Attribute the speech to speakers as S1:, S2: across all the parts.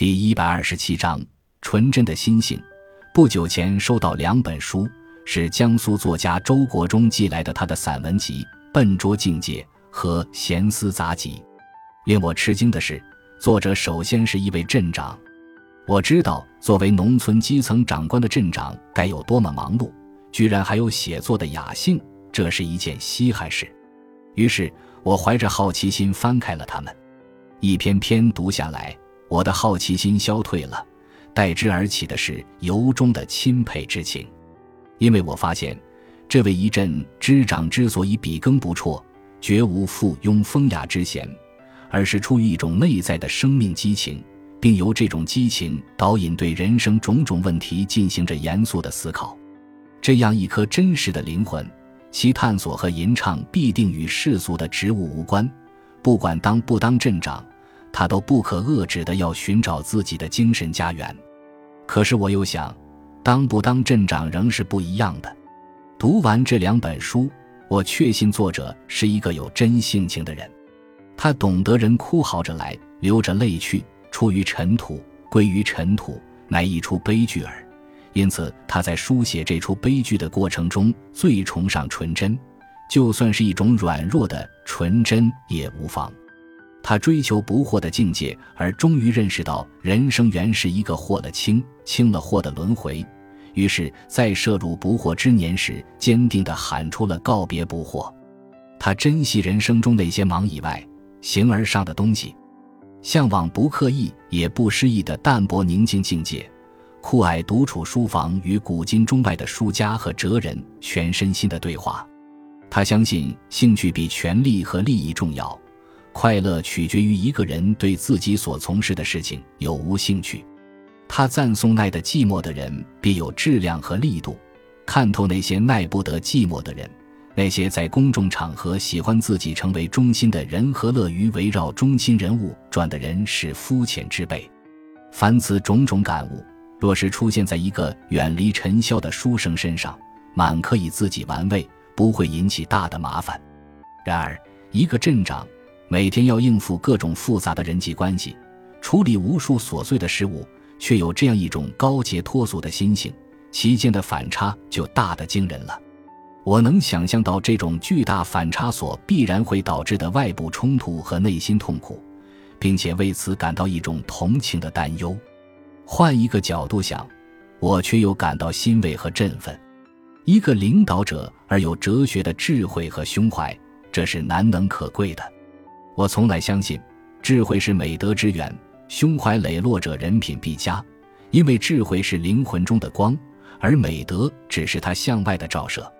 S1: 第一百二十七章纯真的心性。不久前收到两本书，是江苏作家周国忠寄来的他的散文集《笨拙境界》和《闲思杂集》。令我吃惊的是，作者首先是一位镇长。我知道，作为农村基层长官的镇长该有多么忙碌，居然还有写作的雅兴，这是一件稀罕事。于是我怀着好奇心翻开了他们，一篇篇读下来，我的好奇心消退了。代之而起的是由衷的钦佩之情，因为我发现，这位一镇之长之所以笔耕不辍，绝无附庸风雅之嫌，而是出于一种内在的生命激情，并由这种激情导引对人生种种问题进行着严肃的思考。这样一颗真实的灵魂，其探索和吟唱必定与世俗的职务无关，不管当不当镇长。他都不可遏制的要寻找自己的精神家园，可是我又想，当不当镇长仍是不一样的。读完这两本书，我确信作者是一个有真性情的人。他懂得人哭嚎着来，流着泪去，出于尘土，归于尘土，乃一出悲剧耳。因此，他在书写这出悲剧的过程中，最崇尚纯真，就算是一种软弱的纯真也无妨。他追求不惑的境界，而终于认识到人生原是一个惑了清、清了惑的轮回。于是，在涉入不惑之年时，坚定地喊出了告别不惑。他珍惜人生中那些忙以外、形而上的东西，向往不刻意也不失意的淡泊宁静境界，酷爱独处书房与古今中外的书家和哲人全身心的对话。他相信兴趣比权力和利益重要。快乐取决于一个人对自己所从事的事情有无兴趣。他赞颂耐得寂寞的人必有质量和力度，看透那些耐不得寂寞的人，那些在公众场合喜欢自己成为中心的人和乐于围绕中心人物转的人是肤浅之辈。凡此种种感悟，若是出现在一个远离尘嚣的书生身上，满可以自己玩味，不会引起大的麻烦。然而，一个镇长。每天要应付各种复杂的人际关系，处理无数琐碎的事物，却有这样一种高洁脱俗的心性，其间的反差就大得惊人了。我能想象到这种巨大反差所必然会导致的外部冲突和内心痛苦，并且为此感到一种同情的担忧。换一个角度想，我却又感到欣慰和振奋。一个领导者而有哲学的智慧和胸怀，这是难能可贵的。我从来相信，智慧是美德之源，胸怀磊落者人品必佳，因为智慧是灵魂中的光，而美德只是它向外的照射。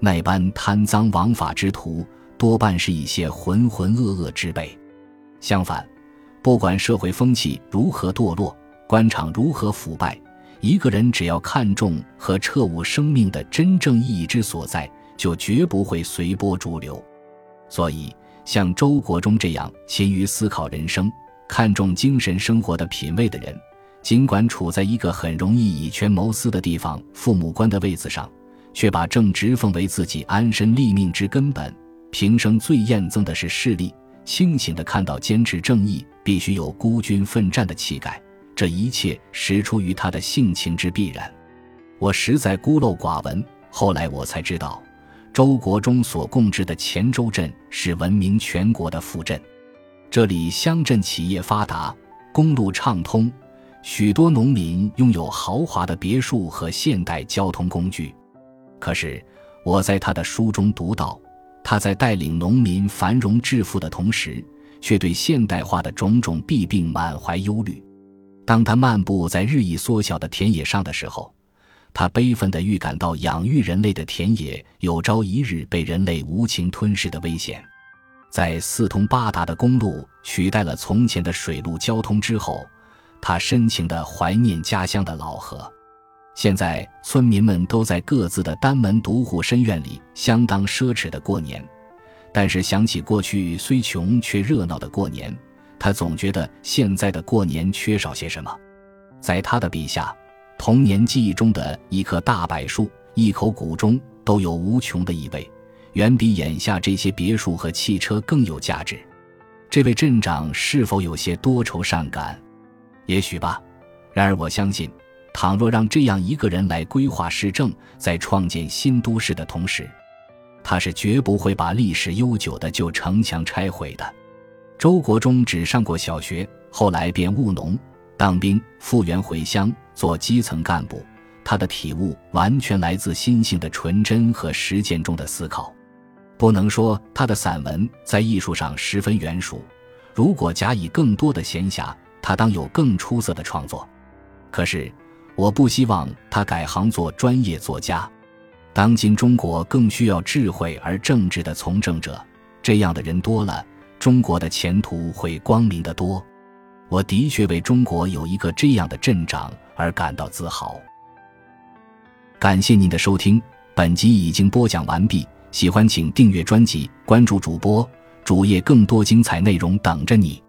S1: 那般贪赃枉法之徒，多半是一些浑浑噩噩之辈。相反，不管社会风气如何堕落，官场如何腐败，一个人只要看重和彻悟生命的真正意义之所在，就绝不会随波逐流。所以。像周国忠这样勤于思考人生、看重精神生活的品味的人，尽管处在一个很容易以权谋私的地方——父母官的位子上，却把正直奉为自己安身立命之根本。平生最厌憎的是势利，清醒地看到坚持正义必须有孤军奋战的气概。这一切实出于他的性情之必然。我实在孤陋寡闻，后来我才知道。周国忠所供职的黔州镇是闻名全国的富镇，这里乡镇企业发达，公路畅通，许多农民拥有豪华的别墅和现代交通工具。可是我在他的书中读到，他在带领农民繁荣致富的同时，却对现代化的种种弊病满怀忧虑。当他漫步在日益缩小的田野上的时候，他悲愤地预感到养育人类的田野有朝一日被人类无情吞噬的危险。在四通八达的公路取代了从前的水路交通之后，他深情地怀念家乡的老河。现在村民们都在各自的单门独户深院里相当奢侈的过年，但是想起过去虽穷却热闹的过年，他总觉得现在的过年缺少些什么。在他的笔下。童年记忆中的一棵大柏树、一口古钟，都有无穷的意味，远比眼下这些别墅和汽车更有价值。这位镇长是否有些多愁善感？也许吧。然而我相信，倘若让这样一个人来规划市政，在创建新都市的同时，他是绝不会把历史悠久的旧城墙拆毁的。周国忠只上过小学，后来便务农、当兵，复员回乡做基层干部。他的体悟完全来自心性的纯真和实践中的思考。不能说他的散文在艺术上十分圆熟，如果假以更多的闲暇，他当有更出色的创作。可是，我不希望他改行做专业作家。当今中国更需要智慧而正直的从政者，这样的人多了，中国的前途会光明得多。我的确为中国有一个这样的镇长而感到自豪。感谢您的收听，本集已经播讲完毕。喜欢请订阅专辑，关注主播主页，更多精彩内容等着你。